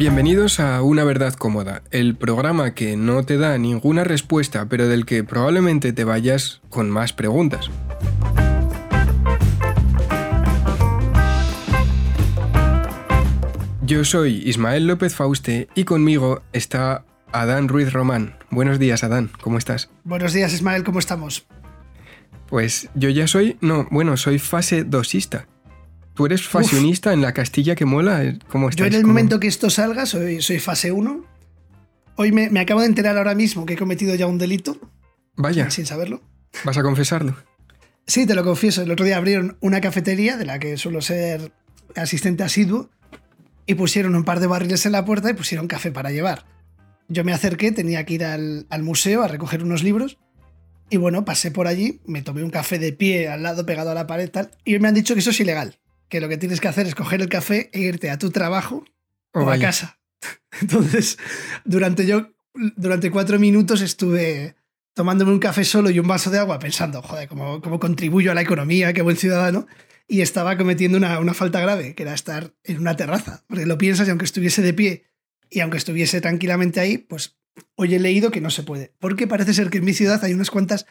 Bienvenidos a Una Verdad Cómoda, el programa que no te da ninguna respuesta, pero del que probablemente te vayas con más preguntas. Yo soy Ismael López Fauste y conmigo está Adán Ruiz Román. Buenos días, Adán, ¿cómo estás? Buenos días, Ismael, ¿cómo estamos? Pues yo ya soy, no, bueno, soy fase dosista. ¿Tú eres fashionista en la Castilla que mola? ¿Cómo? Yo en el momento que esto salga soy, soy fase 1. Hoy me, me, acabo de enterar ahora mismo que he cometido ya un delito. Vaya. Sin saberlo. ¿Vas a confesarlo? Sí, te lo confieso. El otro día abrieron una cafetería de la que suelo ser asistente asiduo y pusieron un par de barriles en la puerta y pusieron café para llevar. Yo me acerqué, tenía que ir al, al museo a recoger unos libros y bueno, pasé por allí, me tomé un café de pie al lado pegado a la pared tal, y me han dicho que eso es ilegal que lo que tienes que hacer es coger el café e irte a tu trabajo o a casa. Entonces, durante yo, durante cuatro minutos estuve tomándome un café solo y un vaso de agua pensando, joder, cómo, cómo contribuyo a la economía, qué buen ciudadano. Y estaba cometiendo una, una falta grave, que era estar en una terraza. Porque lo piensas y aunque estuviese de pie y aunque estuviese tranquilamente ahí, pues hoy he leído que no se puede. Porque parece ser que en mi ciudad hay unas cuantas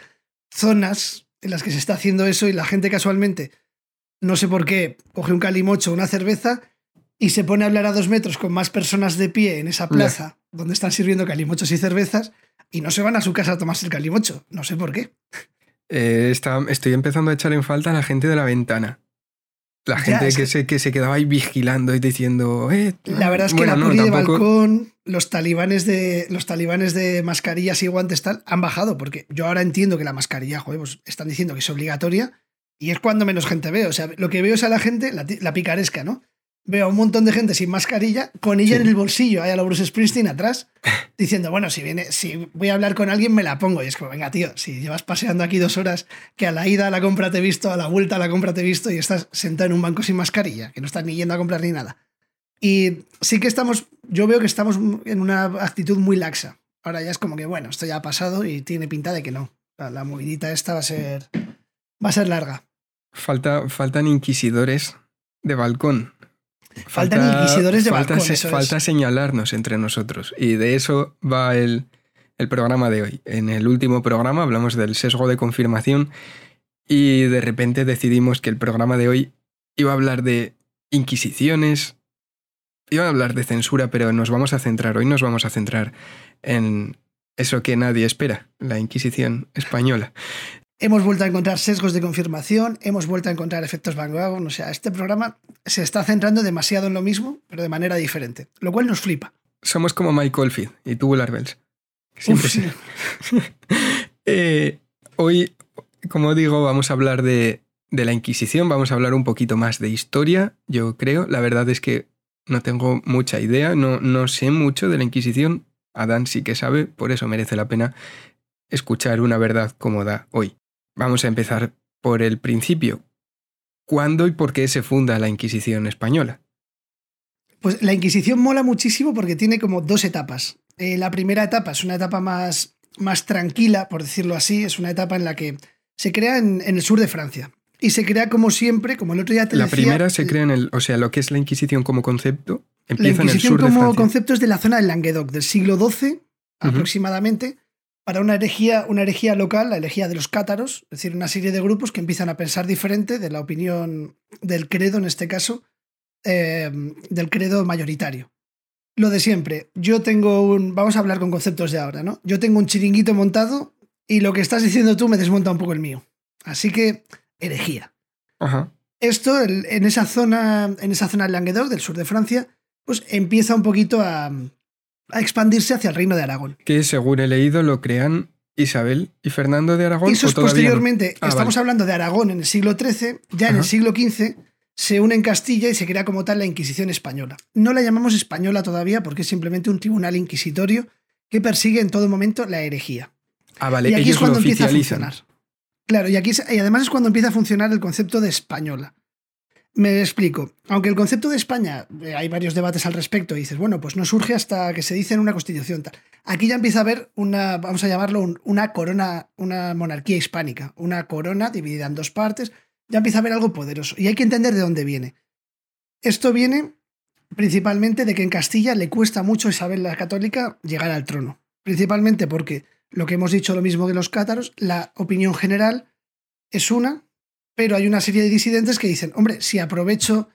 zonas en las que se está haciendo eso y la gente casualmente no sé por qué, coge un calimocho, una cerveza y se pone a hablar a dos metros con más personas de pie en esa plaza donde están sirviendo calimochos y cervezas y no se van a su casa a tomarse el calimocho. No sé por qué. Eh, estoy empezando a echar en falta a la gente de la ventana. La gente que, se, que se quedaba ahí vigilando y diciendo. Eh, la verdad es que la no, de balcón, los talibanes de, los talibanes de mascarillas y guantes tal, han bajado, porque yo ahora entiendo que la mascarilla, joder, pues están diciendo que es obligatoria, y es cuando menos gente veo. O sea, lo que veo es a la gente, la, picaresca, ¿no? Veo a un montón de gente sin mascarilla, con ella en el bolsillo, hay a la Bruce Springsteen atrás, diciendo, bueno, si viene, si voy a hablar con alguien, me la pongo. Y es como, venga, tío, si llevas paseando aquí dos horas, que a la ida a la compra te he visto, a la vuelta a la compra te he visto, y estás sentado en un banco sin mascarilla, que no estás ni yendo a comprar ni nada. Y sí que estamos, yo veo que estamos en una actitud muy laxa. Ahora ya es como que, bueno, esto ya ha pasado y tiene pinta de que no. La, la movidita esta va a ser, va a ser larga. Falta, faltan inquisidores de balcón. Faltan inquisidores de falta, balcón. falta señalarnos entre nosotros. Y de eso va el, el programa de hoy. En el último programa hablamos del sesgo de confirmación y de repente decidimos que el programa de hoy iba a hablar de inquisiciones, iba a hablar de censura, pero nos vamos a centrar, hoy nos vamos a centrar en eso que nadie espera, la Inquisición española. Hemos vuelto a encontrar sesgos de confirmación, hemos vuelto a encontrar efectos Van Gogh. O sea, este programa se está centrando demasiado en lo mismo, pero de manera diferente, lo cual nos flipa. Somos como Mike Oldfield y Tubular Bells. Siempre sí. eh, hoy, como digo, vamos a hablar de, de la Inquisición, vamos a hablar un poquito más de historia, yo creo. La verdad es que no tengo mucha idea, no, no sé mucho de la Inquisición. Adán sí que sabe, por eso merece la pena escuchar una verdad cómoda hoy. Vamos a empezar por el principio. ¿Cuándo y por qué se funda la Inquisición española? Pues la Inquisición mola muchísimo porque tiene como dos etapas. Eh, la primera etapa es una etapa más, más tranquila, por decirlo así, es una etapa en la que se crea en, el sur de Francia. Y se crea como siempre, como el otro día te La primera se crea en el, o sea, lo que es la Inquisición como concepto, empieza en el sur de Francia. como concepto es de la zona del Languedoc, del siglo XII aproximadamente, para una herejía, una herejía local, la herejía de los cátaros, es decir, una serie de grupos que empiezan a pensar diferente de la opinión del credo, en este caso, eh, del credo mayoritario. Lo de siempre, yo tengo un... Vamos a hablar con conceptos de ahora, ¿no? Yo tengo un chiringuito montado y lo que estás diciendo tú me desmonta un poco el mío. Así que, herejía. Ajá. Esto, en esa zona, en esa zona del Languedoc, del sur de Francia, pues empieza un poquito a, a expandirse hacia el reino de Aragón. Que según he leído lo crean Isabel y Fernando de Aragón. Eso es posteriormente. No? Ah, estamos vale. hablando de Aragón en el siglo XIII, ya en el siglo XV se une en Castilla y se crea como tal la Inquisición española. No la llamamos española todavía porque es simplemente un tribunal inquisitorio que persigue en todo momento la herejía. Ah, vale, y aquí ellos es cuando empieza a funcionar. Claro, y aquí y además es cuando empieza a funcionar el concepto de española. Me explico. Aunque el concepto de España, eh, hay varios debates al respecto, y dices, bueno, pues no surge hasta que se dice en una constitución tal. Aquí ya empieza a haber una, vamos a llamarlo, un, una corona, una monarquía hispánica, una corona dividida en dos partes, ya empieza a haber algo poderoso. Y hay que entender de dónde viene. Esto viene principalmente de que en Castilla le cuesta mucho a Isabel la Católica llegar al trono. Principalmente porque lo que hemos dicho lo mismo de los cátaros, la opinión general es una, pero hay una serie de disidentes que dicen, hombre, si aprovecho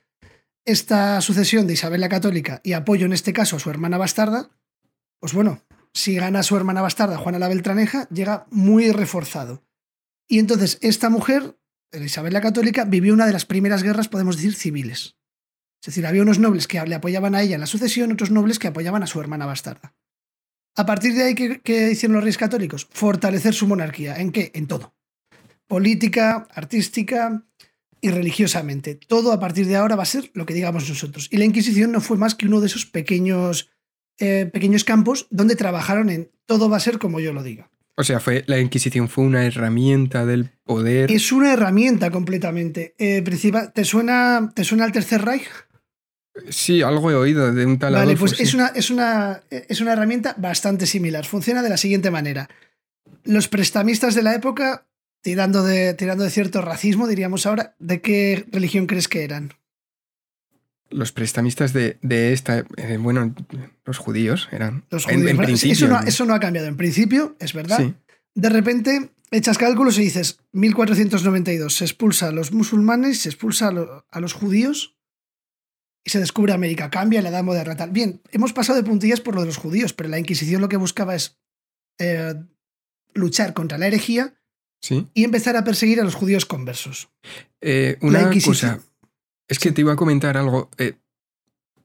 esta sucesión de Isabel la Católica y apoyo en este caso a su hermana bastarda, pues bueno, si gana su hermana bastarda Juana la Beltraneja, llega muy reforzado. Y entonces esta mujer, Isabel la Católica, vivió una de las primeras guerras, podemos decir, civiles. Es decir, había unos nobles que le apoyaban a ella en la sucesión, otros nobles que apoyaban a su hermana bastarda. A partir de ahí, ¿qué, hicieron los reyes católicos? Fortalecer su monarquía. ¿En qué? En todo. Política, artística y religiosamente. Todo a partir de ahora va a ser lo que digamos nosotros. Y la Inquisición no fue más que uno de esos pequeños, eh, pequeños campos donde trabajaron en todo va a ser como yo lo diga. O sea, fue, la Inquisición fue una herramienta del poder. Es una herramienta completamente. Eh, ¿te, suena, ¿Te suena al Tercer Reich? Sí, algo he oído de un tal Vale, pues es, una, es, una, es una herramienta bastante similar. Funciona de la siguiente manera. Los prestamistas de la época, tirando de, tirando de cierto racismo, diríamos ahora, ¿de qué religión crees que eran? Los prestamistas de, esta, eh, bueno, los judíos eran. Los judíos. eso, no, eso, no, ha cambiado. En principio, es verdad. De repente echas cálculos y dices, 1492 se expulsa a los musulmanes, se expulsa a los judíos y se descubre América, cambia la edad moderna. Tal. Bien, hemos pasado de puntillas por lo de los judíos, pero la Inquisición lo que buscaba es eh, luchar contra la herejía y empezar a perseguir a los judíos conversos. Eh, una cosa, es que te iba a comentar algo. Eh,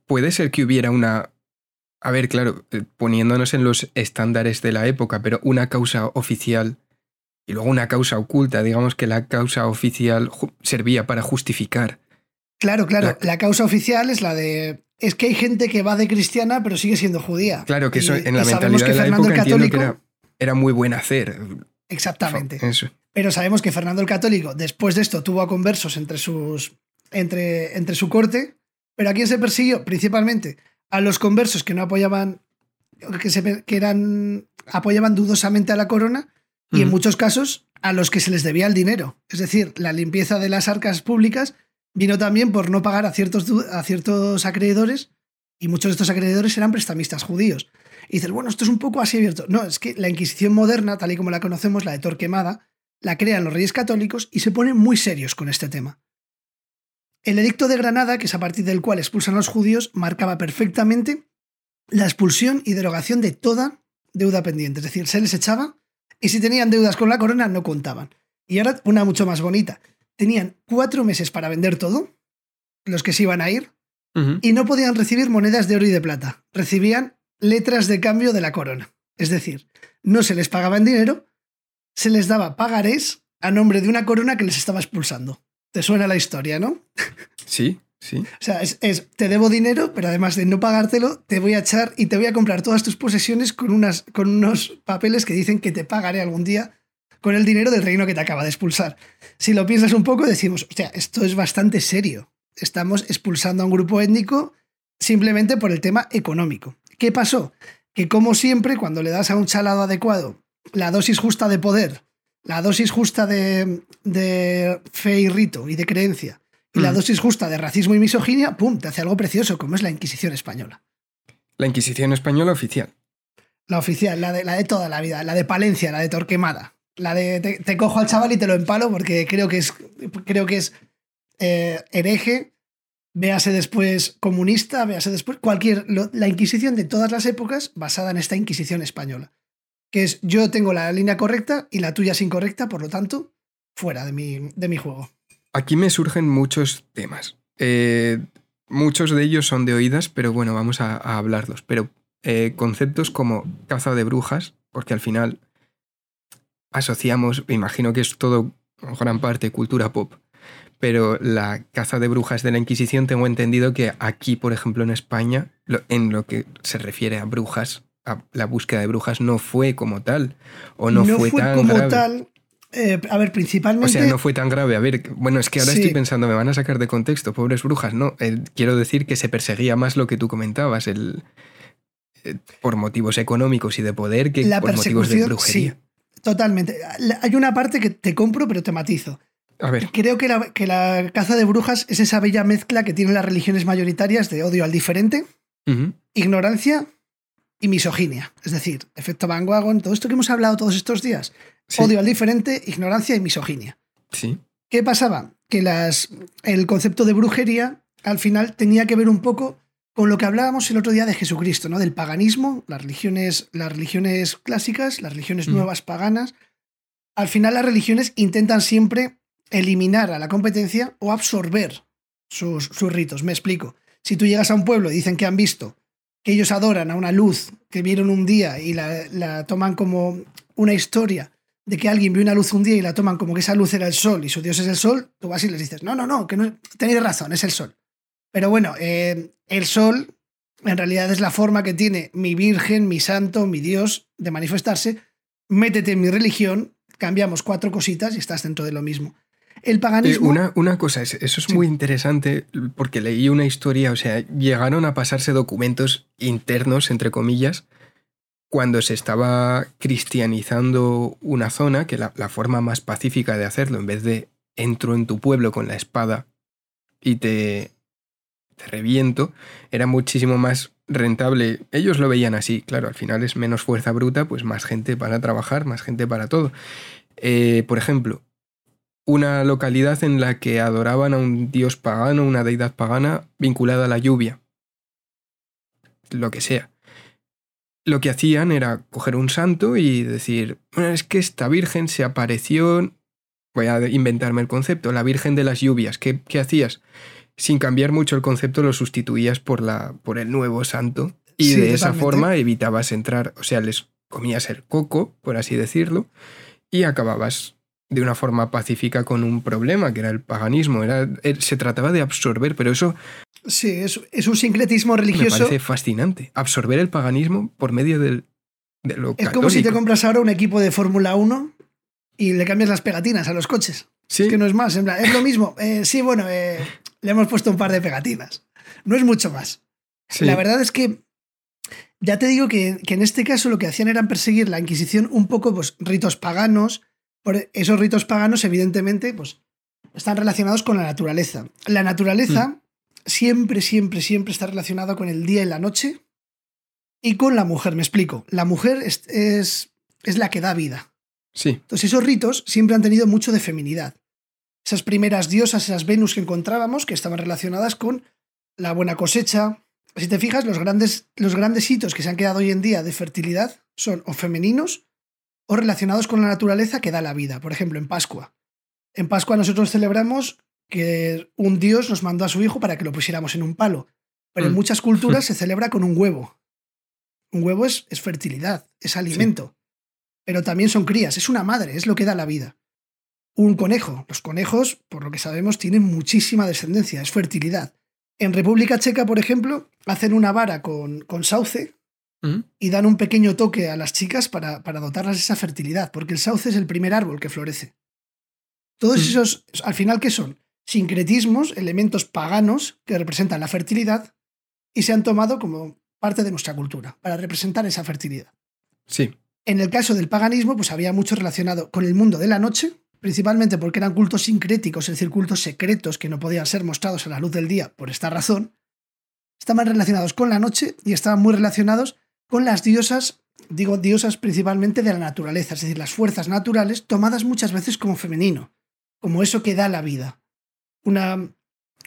puede ser que hubiera una. A ver, claro, poniéndonos en los estándares de la época, pero una causa oficial y luego una causa oculta. Digamos que la causa oficial servía para justificar Claro, claro. La, causa oficial es la de. Es que hay gente que va de cristiana, pero sigue siendo judía. Claro, que eso en la mentalidad de la época católico, que era, muy buen hacer. Exactamente. Pero sabemos que Fernando el Católico, después de esto, tuvo a conversos entre, sus, entre, entre su corte. Pero ¿a quién se persiguió? Principalmente a los conversos que no apoyaban, que, se, que eran, apoyaban dudosamente a la corona y en muchos casos a los que se les debía el dinero. Es decir, la limpieza de las arcas públicas vino también por no pagar a ciertos, a ciertos acreedores y muchos de estos acreedores eran prestamistas judíos. Y dices, bueno, esto es un poco así abierto. No, es que la Inquisición moderna, tal y como la conocemos, la de Torquemada, la crean los reyes católicos y se ponen muy serios con este tema. El edicto de Granada, que es a partir del cual expulsan a los judíos, marcaba perfectamente la expulsión y derogación de toda deuda pendiente. Es decir, se les echaba y si tenían deudas con la corona no contaban. Y ahora una mucho más bonita tenían cuatro meses para vender todo, los que se iban a ir, y no podían recibir monedas de oro y de plata. Recibían letras de cambio de la corona. Es decir, no se les pagaba en dinero, se les daba pagarés a nombre de una corona que les estaba expulsando. ¿Te suena la historia, no? Sí, sí. O sea, es, te debo dinero, pero además de no pagártelo, te voy a echar y te voy a comprar todas tus posesiones con, unas, con unos papeles que dicen que te pagaré algún día con el dinero del reino que te acaba de expulsar. Si lo piensas un poco, decimos, hostia, esto es bastante serio. Estamos expulsando a un grupo étnico simplemente por el tema económico. ¿Qué pasó? Que como siempre, cuando le das a un chalado adecuado la dosis justa de poder, la dosis justa de, fe y rito y de creencia, y la mm. dosis justa de racismo y misoginia, ¡pum!, te hace algo precioso, como es la Inquisición española. La Inquisición española oficial. La oficial, la de, la de toda la vida, la de Palencia, la de Torquemada. La de te, cojo al chaval y te lo empalo porque creo que es, creo que es eh, hereje, véase después comunista, véase después cualquier... la Inquisición de todas las épocas basada en esta Inquisición española. Que es yo tengo la línea correcta y la tuya es incorrecta, por lo tanto, fuera de mi, de mi juego. Aquí me surgen muchos temas. Eh, muchos de ellos son de oídas, pero bueno, vamos a, hablarlos. Pero eh, conceptos como caza de brujas, porque al final asociamos, me imagino que es todo en gran parte cultura pop, pero la caza de brujas de la Inquisición tengo entendido que aquí, por ejemplo, en España, en lo que se refiere a brujas, a la búsqueda de brujas no fue como tal, o no, fue, tan como tal. Eh, a ver, principalmente. O sea, no fue tan grave. A ver, bueno, es que ahora estoy pensando, me van a sacar de contexto, pobres brujas. No, eh, quiero decir que se perseguía más lo que tú comentabas, el, eh, por motivos económicos y de poder que por motivos de brujería. Totalmente. Hay una parte que te compro, pero te matizo. A ver. Creo que la, que la caza de brujas es esa bella mezcla que tienen las religiones mayoritarias de odio al diferente, ignorancia y misoginia. Es decir, efecto Van Wagon, todo esto que hemos hablado todos estos días. Sí, Odio al diferente, ignorancia y misoginia. sí. ¿Qué pasaba? Que las, el concepto de brujería al final tenía que ver un poco con lo que hablábamos el otro día de Jesucristo, ¿no? Del paganismo, las religiones, las religiones clásicas, las religiones nuevas paganas. Al final las religiones intentan siempre eliminar a la competencia o absorber sus, ritos. Me explico. Si tú llegas a un pueblo y dicen que han visto que ellos adoran a una luz que vieron un día y la, la toman como una historia de que alguien vio una luz un día y la toman como que esa luz era el sol y su dios es el sol, tú vas y les dices, no, no, no, que no, tenéis razón, es el sol. Pero bueno, eh, el sol en realidad es la forma que tiene mi virgen, mi santo, mi dios de manifestarse. Métete en mi religión, cambiamos cuatro cositas y estás dentro de lo mismo. El Eh, paganismo... una, una cosa, es- eso es Sí. muy interesante porque leí una historia, o sea, llegaron a pasarse documentos internos, entre comillas, cuando se estaba cristianizando una zona, que la, la forma más pacífica de hacerlo, en vez de entro en tu pueblo con la espada y te, te reviento, era muchísimo más rentable. Ellos lo veían así, claro, al final es menos fuerza bruta, pues más gente para trabajar, más gente para todo. Eh, por ejemplo, una localidad en la que adoraban a un dios pagano, una deidad pagana vinculada a la lluvia. Lo que sea. Lo que hacían era coger un santo y decir, "Bueno, es que esta virgen se apareció, voy a inventarme el concepto, la virgen de las lluvias. ¿Qué, qué hacías? Sin cambiar mucho el concepto lo sustituías por, la, por el nuevo santo y Sí, de esa totalmente. forma evitabas entrar, o sea, les comías el coco, por así decirlo, y acababas de una forma pacífica con un problema, que era el paganismo. Era, er- se trataba de absorber, pero eso Sí, es, es un sincretismo me religioso. parece fascinante. Absorber el paganismo por medio del, de lo Es como si te compras ahora un equipo de Fórmula 1 y le cambias las pegatinas a los coches. Sí, Es que no es más, en plan, es lo mismo. Eh, sí, bueno, eh, le hemos puesto un par de pegatinas. No es mucho más. sí. La verdad es que ya te digo que, que en este caso lo que hacían era perseguir la Inquisición un poco, pues, ritos paganos. Por esos ritos paganos, evidentemente, pues, están relacionados con la naturaleza. La naturaleza siempre, siempre, siempre está relacionada con el día y la noche y con la mujer. Me explico. La mujer es, es, es la que da vida. Sí, Entonces esos ritos siempre han tenido mucho de feminidad. Esas primeras diosas, esas Venus que encontrábamos, que estaban relacionadas con la buena cosecha. Si te fijas, los grandes, los grandes hitos que se han quedado hoy en día de fertilidad son o femeninos o relacionados con la naturaleza que da la vida. Por ejemplo, en Pascua. En Pascua nosotros celebramos que un dios nos mandó a su hijo para que lo pusiéramos en un palo. Pero en Mm. muchas culturas se celebra con un huevo. Un huevo es, es fertilidad, es alimento pero también son crías, es una madre, es lo que da la vida. Un conejo, los conejos, por lo que sabemos, tienen muchísima descendencia, es fertilidad. En República Checa, por ejemplo, hacen una vara con, con sauce Y dan un pequeño toque a las chicas para, para dotarlas de esa fertilidad, porque el sauce es el primer árbol que florece. Todos esos, al final, ¿qué son? Sincretismos, elementos paganos que representan la fertilidad y se han tomado como parte de nuestra cultura, para representar esa fertilidad. sí, En el caso del paganismo, pues había mucho relacionado con el mundo de la noche, principalmente porque eran cultos sincréticos, es decir, cultos secretos que no podían ser mostrados a la luz del día por esta razón. Estaban relacionados con la noche y estaban muy relacionados con las diosas, digo diosas principalmente de la naturaleza, es decir, las fuerzas naturales tomadas muchas veces como femenino, como eso que da la vida. Una,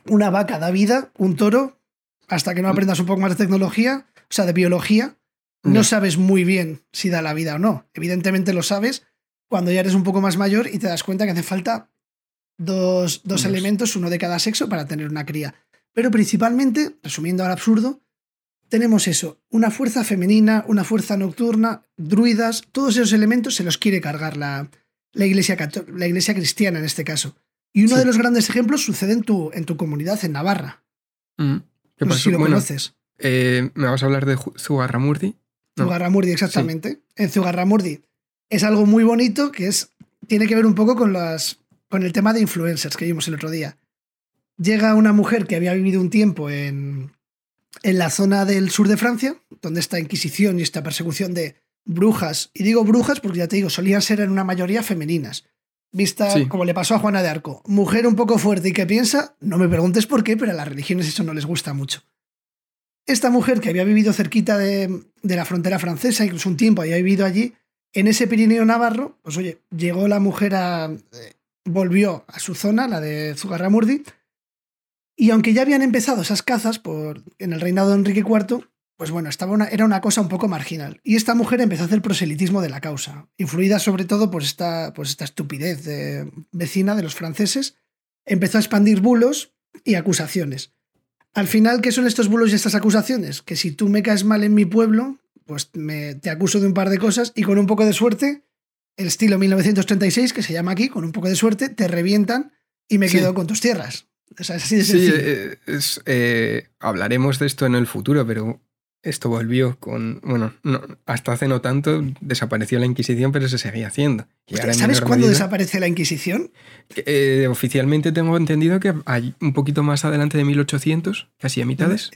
una vaca da vida, un toro, hasta que no aprendas un poco más de tecnología, o sea, de biología, no sabes muy bien si da la vida o no. Evidentemente lo sabes cuando ya eres un poco más mayor y te das cuenta que hace falta dos Dos. elementos, uno de cada sexo, para tener una cría. Pero principalmente, resumiendo al absurdo, tenemos eso, una fuerza femenina, una fuerza nocturna, druidas, todos esos elementos se los quiere cargar la, la, iglesia, la iglesia cristiana en este caso. Y uno Sí. de los grandes ejemplos sucede en tu, en tu comunidad, en Navarra. ¿Mm? ¿Qué No sé pasó? si lo Bueno, conoces. eh, ¿me vas a hablar de Zugarramurdi? No. Zugarramurdi, exactamente. En Zugarramurdi es algo muy bonito que es tiene que ver un poco con las con el tema de influencers que vimos el otro día. Llega una mujer que había vivido un tiempo en, en la zona del sur de Francia, donde esta Inquisición y esta persecución de brujas, y digo brujas porque ya te digo, solían ser en una mayoría femeninas. vista como le pasó a Juana de Arco. Mujer un poco fuerte y que piensa, no me preguntes por qué, pero a las religiones eso no les gusta mucho. Esta mujer que había vivido cerquita de, la frontera francesa, incluso un tiempo había vivido allí, en ese Pirineo Navarro, pues oye, llegó la mujer a. Eh, volvió a su zona, la de Zugarramurdi, y aunque ya habían empezado esas cazas por, en el reinado de Enrique IV, pues bueno, estaba una, era una cosa un poco marginal. Y esta mujer empezó a hacer proselitismo de la causa, influida sobre todo por esta, pues esta estupidez vecina de los franceses. Empezó a expandir bulos y acusaciones. Al final, ¿qué son estos bulos y estas acusaciones? Que si tú me caes mal en mi pueblo, pues me, te acuso de un par de cosas y con un poco de suerte, el estilo 1936, que se llama aquí, con un poco de suerte, te revientan y me quedo con tus tierras. sí, eh, eh, hablaremos de esto en el futuro, pero esto volvió con, bueno, hasta hace no tanto desapareció la Inquisición, pero se seguía haciendo. ¿Sabes cuándo desaparece la Inquisición? Eh, oficialmente tengo entendido que hay un poquito más adelante de 1800, casi a mitades.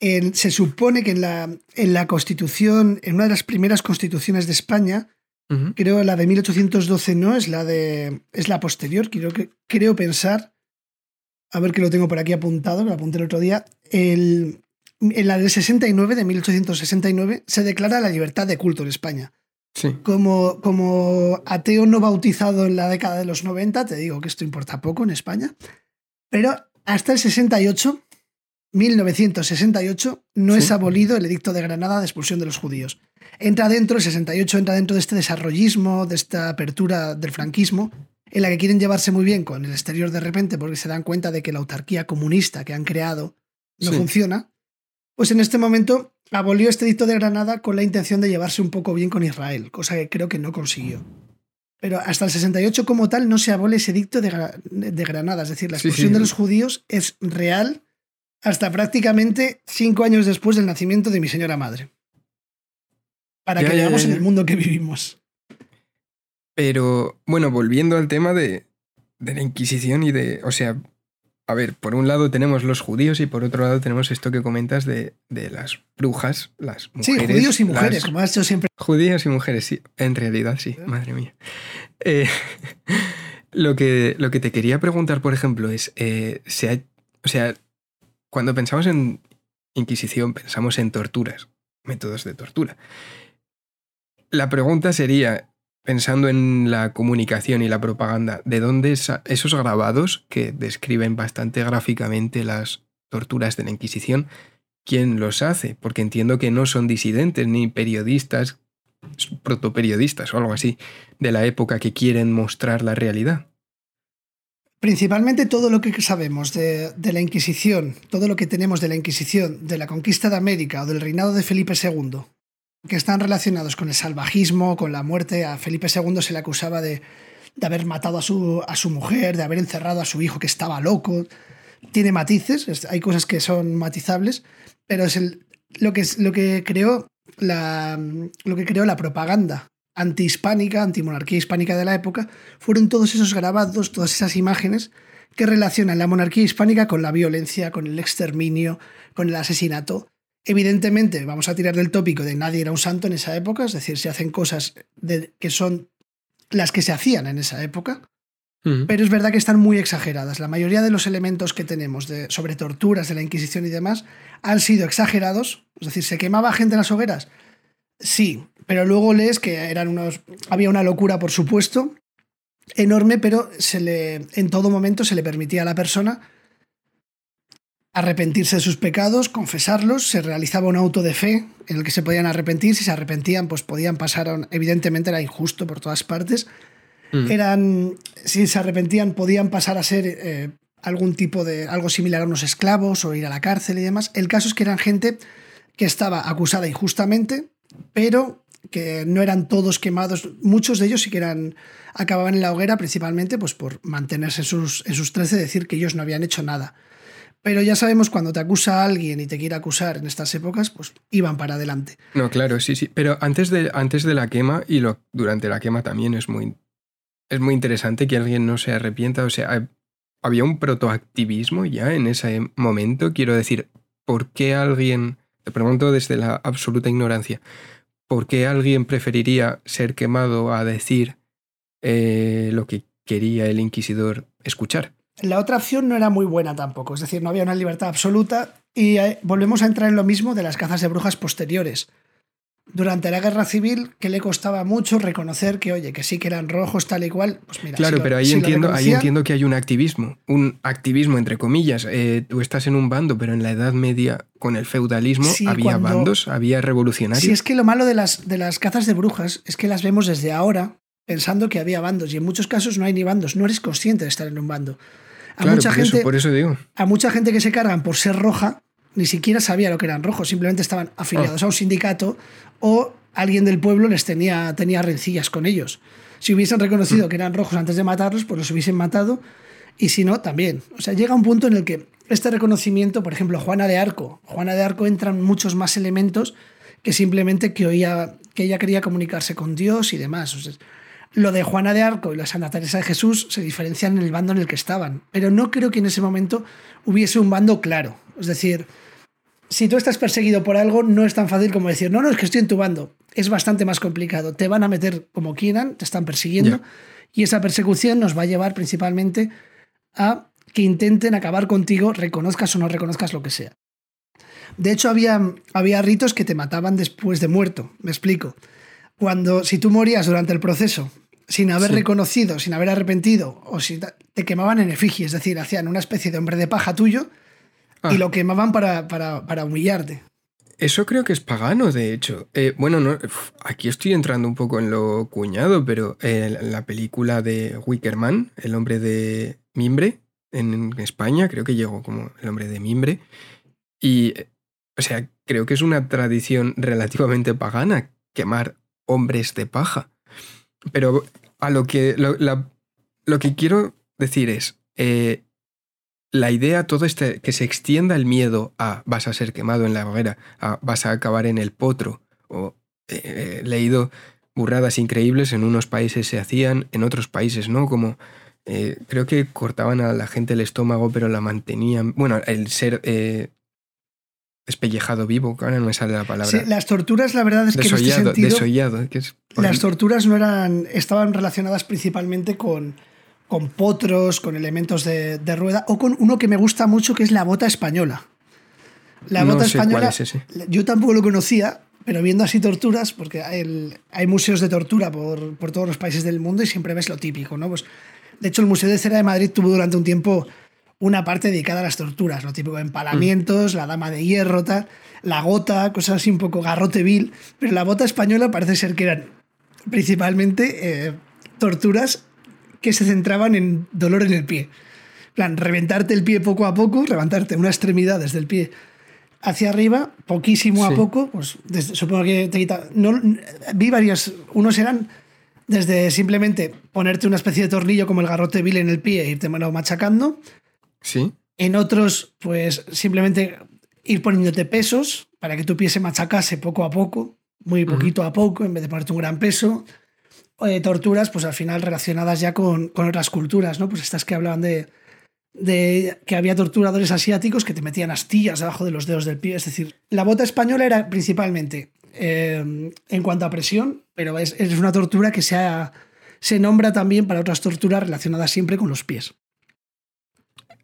se supone que en la, en la Constitución, en una de las primeras constituciones de España, creo la de 1812 no, es la de es la posterior, creo, que, creo pensar, a ver que lo tengo por aquí apuntado, lo apunté el otro día, el, en la del 69, de 1869, se declara la libertad de culto en España. Sí. Como, como ateo no bautizado en la década de los 90, te digo que esto importa poco en España, pero hasta el 68, 1968, no es abolido el edicto de Granada de expulsión de los judíos. Entra dentro, el 68 entra dentro de este desarrollismo, de esta apertura del franquismo, en la que quieren llevarse muy bien con el exterior de repente porque se dan cuenta de que la autarquía comunista que han creado no funciona pues en este momento abolió este edicto de Granada con la intención de llevarse un poco bien con Israel, cosa que creo que no consiguió. Pero hasta el 68 como tal no se abole ese edicto de, Granada, es decir, la expulsión de los judíos es real hasta prácticamente cinco años después del nacimiento de mi señora madre. Para que veamos en el mundo que vivimos. Pero bueno, volviendo al tema de, de la Inquisición y de, o sea, a ver, por un lado tenemos los judíos y por otro lado tenemos esto que comentas de, las brujas, las mujeres. Sí, judíos y mujeres, como has hecho siempre. Judíos y mujeres, sí, en realidad sí, madre mía. Eh, lo, que, lo que te quería preguntar, por ejemplo, es, eh, o sea, cuando pensamos en Inquisición, pensamos en torturas, métodos de tortura. La pregunta sería, pensando en la comunicación y la propaganda, ¿de dónde esos grabados que describen bastante gráficamente las torturas de la Inquisición? ¿Quién los hace? Porque entiendo que no son disidentes ni periodistas, protoperiodistas o algo así, de la época que quieren mostrar la realidad. Principalmente todo lo que sabemos de, la Inquisición, todo lo que tenemos de la Inquisición, de la conquista de América o del reinado de Felipe II, que están relacionados con el salvajismo, con la muerte. A Felipe II se le acusaba de, haber matado a su, a su, mujer, de haber encerrado a su hijo que estaba loco. Tiene matices, hay cosas que son matizables, pero es el, lo, que, lo, que creó la, lo que creó la propaganda antihispánica, antimonarquía hispánica de la época, fueron todos esos grabados, todas esas imágenes que relacionan la monarquía hispánica con la violencia, con el exterminio, con el asesinato Evidentemente, vamos a tirar del tópico de nadie era un santo en esa época, es decir, se hacen cosas que son las que se hacían en esa época, pero es verdad que están muy exageradas. La mayoría de los elementos que tenemos de, sobre torturas de la Inquisición y demás han sido exagerados, es decir, ¿se quemaba gente en las hogueras? Sí, pero luego lees que eran unos, había una locura, por supuesto, enorme, pero se le, en todo momento se le permitía a la persona arrepentirse de sus pecados, confesarlos, se realizaba un auto de fe en el que se podían arrepentir, si se arrepentían pues podían pasar, evidentemente era injusto por todas partes, mm. eran, si se arrepentían podían pasar a ser eh, algún tipo de, algo similar a unos esclavos o ir a la cárcel y demás. El caso es que eran gente que estaba acusada injustamente, pero que no eran todos quemados, muchos de ellos sí que eran, acababan en la hoguera principalmente pues por mantenerse en sus, en sus 13, decir que ellos no habían hecho nada. Pero ya sabemos cuando te acusa a alguien y te quiere acusar en estas épocas, pues iban para adelante. No, claro, sí, sí. Pero antes de, antes de la quema y lo, durante la quema también es muy, es muy interesante que alguien no se arrepienta. O sea, había un protoactivismo ya en ese momento. Quiero decir, ¿por qué alguien, te pregunto desde la absoluta ignorancia, ¿por qué alguien preferiría ser quemado a decir eh, lo que quería el inquisidor escuchar. La otra opción no era muy buena tampoco, es decir, no había una libertad absoluta y eh, volvemos a entrar en lo mismo de las cazas de brujas posteriores. Durante la guerra civil, que le costaba mucho reconocer que, oye, que sí que eran rojos tal y cual, pues mira. Claro, si lo- pero ahí, si entiendo, ahí entiendo que hay un activismo, un activismo entre comillas. Eh, tú estás en un bando, pero en la Edad Media, con el feudalismo, Sí, había cuando- bandos, había revolucionarios. Si es que lo malo de las, de las cazas de brujas es que las vemos desde ahora pensando que había bandos y en muchos casos no hay ni bandos, no eres consciente de estar en un bando. A, claro, mucha, por, gente, eso, por eso digo. a mucha gente que se cargan por ser roja ni siquiera sabía lo que eran rojos, simplemente estaban Ah. afiliados a un sindicato o alguien del pueblo les tenía, tenía rencillas con ellos. Si hubiesen reconocido Mm. que eran rojos antes de matarlos, pues los hubiesen matado y si no, también. O sea, llega un punto en el que este reconocimiento, por ejemplo, Juana de Arco, Juana de Arco entran muchos más elementos que simplemente que oía que ella quería comunicarse con Dios y demás. O sea, lo de Juana de Arco y la Santa Teresa de Jesús se diferencian en el bando en el que estaban, pero no creo que en ese momento hubiese un bando claro. Es decir, si tú estás perseguido por algo, no es tan fácil como decir, no, no, es que estoy en tu bando. Es bastante más complicado. Te van a meter como quieran, te están persiguiendo, y esa persecución nos va a llevar principalmente a que intenten acabar contigo, reconozcas o no reconozcas lo que sea. De hecho, había, había ritos que te mataban después de muerto. Me explico. Cuando, si tú morías durante el proceso sin haber Sí. reconocido, sin haber arrepentido, o si te quemaban en efigie, es decir, hacían una especie de hombre de paja tuyo Ah. y lo quemaban para, para, para humillarte. Eso creo que es pagano, de hecho. Eh, bueno, no, aquí estoy entrando un poco en lo cuñado, pero eh, la película de Wickerman, El hombre de mimbre, en España, creo que llegó como El hombre de mimbre. Y, eh, o sea, creo que es una tradición relativamente pagana quemar hombres de paja. Pero a lo que, lo, lo que quiero decir es, eh, la idea, todo este, que se extienda el miedo a vas a ser quemado en la hoguera, a vas a acabar en el potro, o eh, he leído burradas increíbles, en unos países se hacían, en otros países no, como eh, creo que cortaban a la gente el estómago, pero la mantenían, bueno, el ser eh, despellejado vivo, que ahora no me sale la palabra, Sí, las torturas, la verdad es que en este desollado, sentido, desollado, que es las torturas no eran, estaban relacionadas principalmente con, con potros, con elementos de, de rueda, o con uno que me gusta mucho, que es la bota española. La No bota sé cuál española, es ese. yo tampoco lo conocía, pero viendo así torturas, porque hay, el- hay museos de tortura por, por todos los países del mundo y siempre ves lo típico, ¿no? Pues, de hecho, el Museo de Cera de Madrid tuvo durante un tiempo una parte dedicada a las torturas, lo típico, empalamientos, la dama de hierro, tal, la gota, cosas así un poco garrote vil, pero la bota española parece ser que eran principalmente eh, torturas que se centraban en dolor en el pie. Plan, reventarte el pie poco a poco, levantarte una extremidad desde el pie hacia arriba, poquísimo a Sí. poco, pues desde- supongo que te quita. No, vi varios, unos eran desde simplemente ponerte una especie de tornillo como el garrote vil en el pie e irte machacando. Sí, En otros, pues simplemente ir poniéndote pesos para que tu pie se machacase poco a poco, muy poquito a poco, en vez de ponerte un gran peso. Eh, torturas, pues al final relacionadas ya con, con otras culturas, ¿no? Pues estas que hablaban de, de que había torturadores asiáticos que te metían astillas debajo de los dedos del pie. Es decir, la bota española era principalmente eh, en cuanto a presión, pero es, es una tortura que se, ha- se nombra también para otras torturas relacionadas siempre con los pies.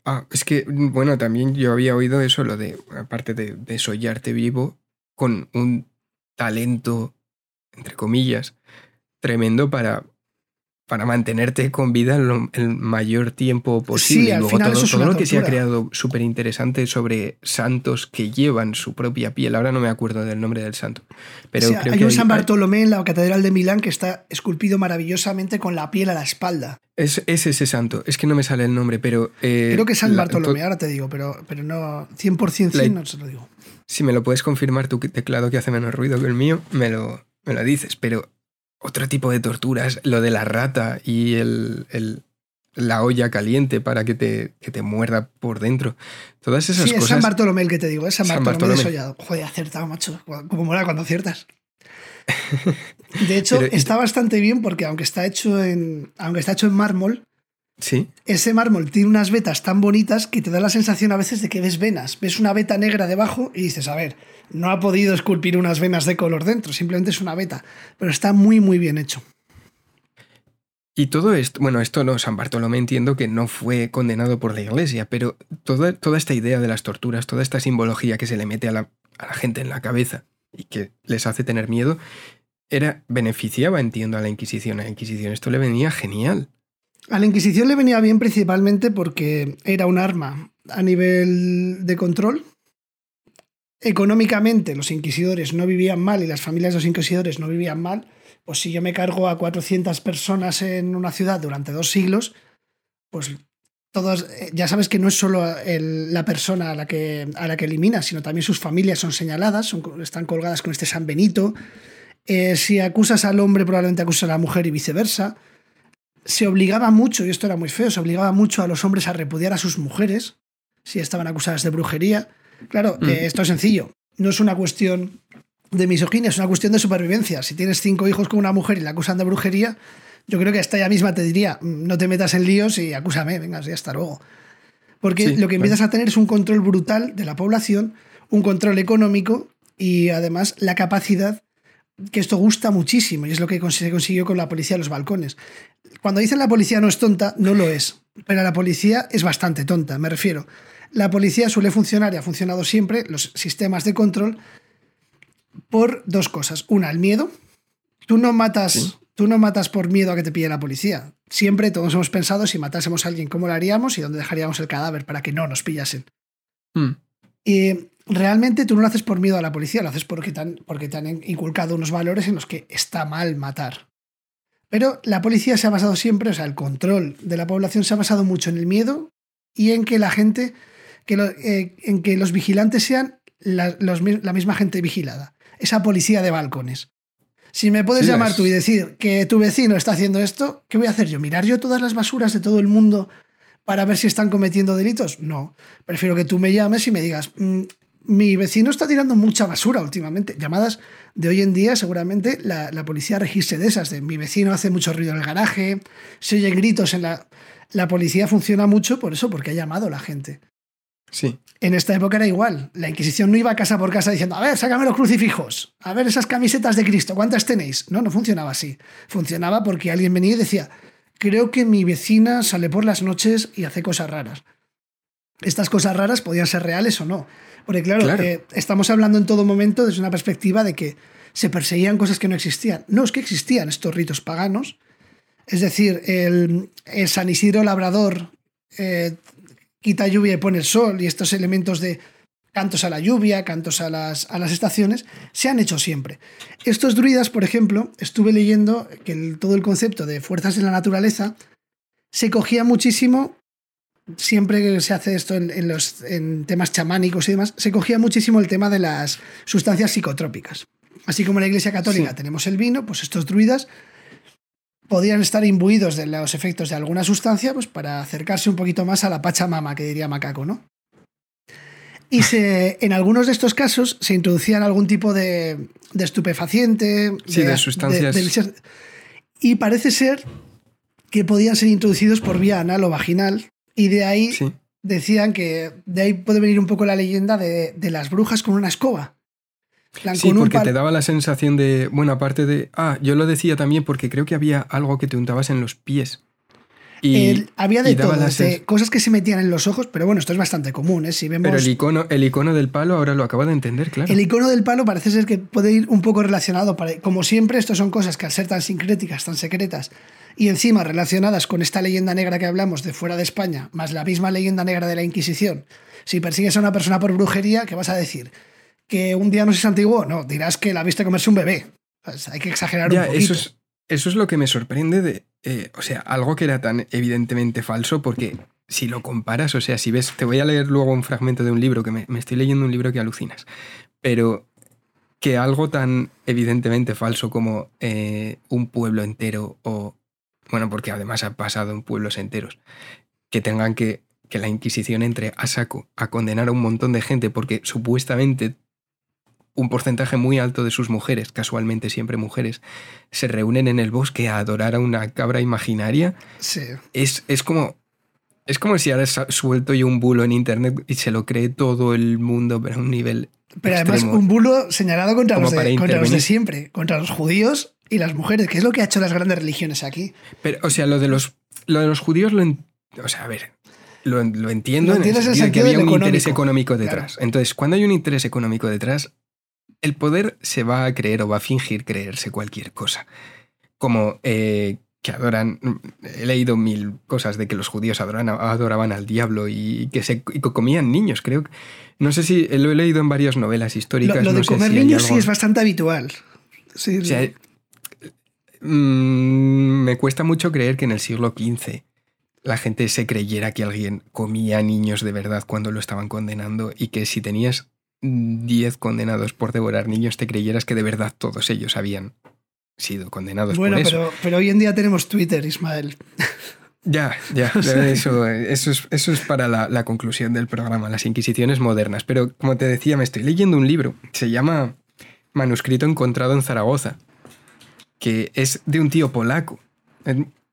Ah, es que, bueno, también yo había oído eso, lo de, aparte de desollarte vivo, con un talento, entre comillas, tremendo para, para mantenerte con vida lo- el mayor tiempo posible. Sí, al luego final todo, eso es todo lo que se ha creado súper interesante sobre santos que llevan su propia piel. Ahora no me acuerdo del nombre del santo. Pero O sea, creo hay que un hay- San Bartolomé en la Catedral de Milán que está esculpido maravillosamente con la piel a la espalda. es, es ese santo. Es que no me sale el nombre, pero. eh, Creo que es San la- Bartolomé, to- ahora te digo, pero, pero no 100% La- cien, no se lo digo. Si me lo puedes confirmar tu teclado que hace menos ruido que el mío, me lo, me lo dices. Pero otro tipo de torturas, lo de la rata y el, el- la olla caliente para que te, que te muerda por dentro. Todas esas Sí, es cosas. San Bartolomé el que te digo, es San, San Bartolomé, Bartolomé. desollado. Joder, acertado, macho. Como mola cuando aciertas. De hecho, Pero- está bastante bien porque aunque está hecho en, aunque está hecho en mármol, Sí, ese mármol tiene unas vetas tan bonitas que te da la sensación a veces de que ves venas. Ves una veta negra debajo y dices, a ver, no ha podido esculpir unas venas de color dentro, simplemente es una veta. Pero está muy, muy bien hecho. Y todo esto, bueno, esto no, San Bartolomé entiendo que no fue condenado por la iglesia, pero toda, toda esta idea de las torturas, toda esta simbología que se le mete a la, a la gente en la cabeza y que les hace tener miedo, era, beneficiaba, entiendo, a la Inquisición. A la Inquisición esto le venía genial. A la Inquisición le venía bien principalmente porque era un arma a nivel de control. Económicamente los inquisidores no vivían mal y las familias de los inquisidores no vivían mal. Pues si yo me cargo a 400 personas en una ciudad durante dos siglos, pues todos, eh, ya sabes que no es solo la persona a la, que, a la que eliminas, sino también sus familias son señaladas, son, están colgadas con este San Benito. Eh, si acusas al hombre, probablemente acusas a la mujer y viceversa. Se obligaba mucho, y esto era muy feo, se obligaba mucho a los hombres a repudiar a sus mujeres si estaban acusadas de brujería. Claro, mm. esto es sencillo. No es una cuestión de misoginia, es una cuestión de supervivencia. Si tienes cinco hijos con una mujer y la acusan de brujería, yo creo que hasta ella misma te diría, mm, no te metas en líos y acúsame, venga, ya hasta luego. Porque lo que empiezas a tener es un control brutal de la población, un control económico y además la capacidad, que esto gusta muchísimo y es lo que se consiguió con la policía de los balcones. Cuando dicen la policía no es tonta, no lo es, pero la policía es bastante tonta, me refiero. La policía suele funcionar y ha funcionado siempre, los sistemas de control, por dos cosas. Una, el miedo. Tú no matas, tú no matas por miedo a que te pille la policía. Siempre todos hemos pensado si matásemos a alguien, cómo lo haríamos y dónde dejaríamos el cadáver para que no nos pillasen. Hmm. Y realmente tú no lo haces por miedo a la policía, lo haces porque te, han, porque te han inculcado unos valores en los que está mal matar. Pero la policía se ha basado siempre, o sea, el control de la población se ha basado mucho en el miedo y en que la gente, que eh, en que los vigilantes sean la misma gente vigilada esa policía de balcones. Si me puedes llamar tú y decir que tu vecino está haciendo esto, ¿qué voy a hacer yo? ¿Mirar yo todas las basuras de todo el mundo para ver si están cometiendo delitos? No. Prefiero que tú me llames y me digas, mm, mi vecino está tirando mucha basura últimamente. Llamadas de hoy en día, seguramente la, la, policía registre de esas, de mi vecino hace mucho ruido en el garaje, se oyen gritos en la... La policía funciona mucho por eso, porque ha llamado a la gente. Sí. En esta época era igual. La Inquisición no iba casa por casa diciendo, a ver, sácame los crucifijos, a ver esas camisetas de Cristo, ¿cuántas tenéis? No, no funcionaba así. Funcionaba porque alguien venía y decía, creo que mi vecina sale por las noches y hace cosas raras. Estas cosas raras podían ser reales o no. Porque claro, eh, estamos hablando en todo momento desde una perspectiva de que se perseguían cosas que no existían. No, es que existían estos ritos paganos. Es decir, el, San Isidro Labrador eh, quita lluvia y pone el sol y estos elementos de cantos a la lluvia, cantos a las, a las estaciones, se han hecho siempre. Estos druidas, por ejemplo, estuve leyendo que todo el concepto de fuerzas de la naturaleza se cogía muchísimo, siempre que se hace esto en, los, en temas chamánicos y demás, se cogía muchísimo el tema de las sustancias psicotrópicas. Así como en la Iglesia Católica tenemos el vino, pues estos druidas podían estar imbuidos de los efectos de alguna sustancia pues para acercarse un poquito más a la Pachamama, que diría Macaco, ¿no? Y se, en algunos de estos casos se introducían algún tipo de, estupefaciente. Sí, de, sustancias. y parece ser que podían ser introducidos por vía anal o vaginal. Y de ahí decían que de ahí puede venir un poco la leyenda de las brujas con una escoba sí, porque te daba la sensación de, bueno, aparte de, ah, yo lo decía también porque creo que había algo que te untabas en los pies. Y, había de todo, cosas que se metían en los ojos, pero bueno, esto es bastante común, ¿eh? Si vemos... Pero el icono, el icono del palo ahora lo acaba de entender, claro. El icono del palo parece ser que puede ir un poco relacionado, para, como siempre, esto son cosas que al ser tan sincréticas, tan secretas, y encima relacionadas con esta leyenda negra que hablamos de fuera de España, más la misma leyenda negra de la Inquisición, si persigues a una persona por brujería, ¿qué vas a decir? que un día no es antiguo, no, dirás que la viste comerse un bebé. hay que exagerar un poquito. Eso es, eso es lo que me sorprende de, eh, o sea, algo que era tan evidentemente falso, porque si lo comparas, o sea, si ves, te voy a leer luego un fragmento de un libro, que me, estoy leyendo un libro que alucinas, pero que algo tan evidentemente falso como eh, un pueblo entero o, bueno, porque además ha pasado en pueblos enteros, que tengan que, que la Inquisición entre a saco a condenar a un montón de gente porque supuestamente un porcentaje muy alto de sus mujeres, casualmente siempre mujeres, se reúnen en el bosque a adorar a una cabra imaginaria. Sí. Es, es como. Es como si ahora suelto yo un bulo en internet y se lo cree todo el mundo, pero a un nivel. Pero además, un bulo señalado contra, los de, contra los de siempre, contra los judíos Y las mujeres, ¿qué es lo que ha hecho las grandes religiones aquí? Pero, o sea, lo de los, lo de los judíos lo... o sea, a ver, lo, entiendo en el sentido, que había un interés económico detrás. Entonces, cuando hay un interés económico detrás, el poder se va a creer o va a fingir creerse cualquier cosa. Como eh, que adoran. He leído mil cosas de que los judíos adoraban al diablo y que se comían niños, creo. No sé si lo he leído en varias novelas históricas. Lo, de comer niños sí es bastante habitual. Sí, mm, me cuesta mucho creer que en el siglo XV la gente se creyera que alguien comía niños de verdad cuando lo estaban condenando y que si tenías 10 condenados por devorar niños te creyeras que de verdad todos ellos habían sido condenados bueno, por eso. Pero, pero hoy en día tenemos Twitter, Ismael. Ya, ya, eso, eso, es, eso es para la, la, conclusión del programa, las Inquisiciones modernas. Pero como te decía, me estoy leyendo un libro, se llama Manuscrito encontrado en Zaragoza, que es de un tío polaco.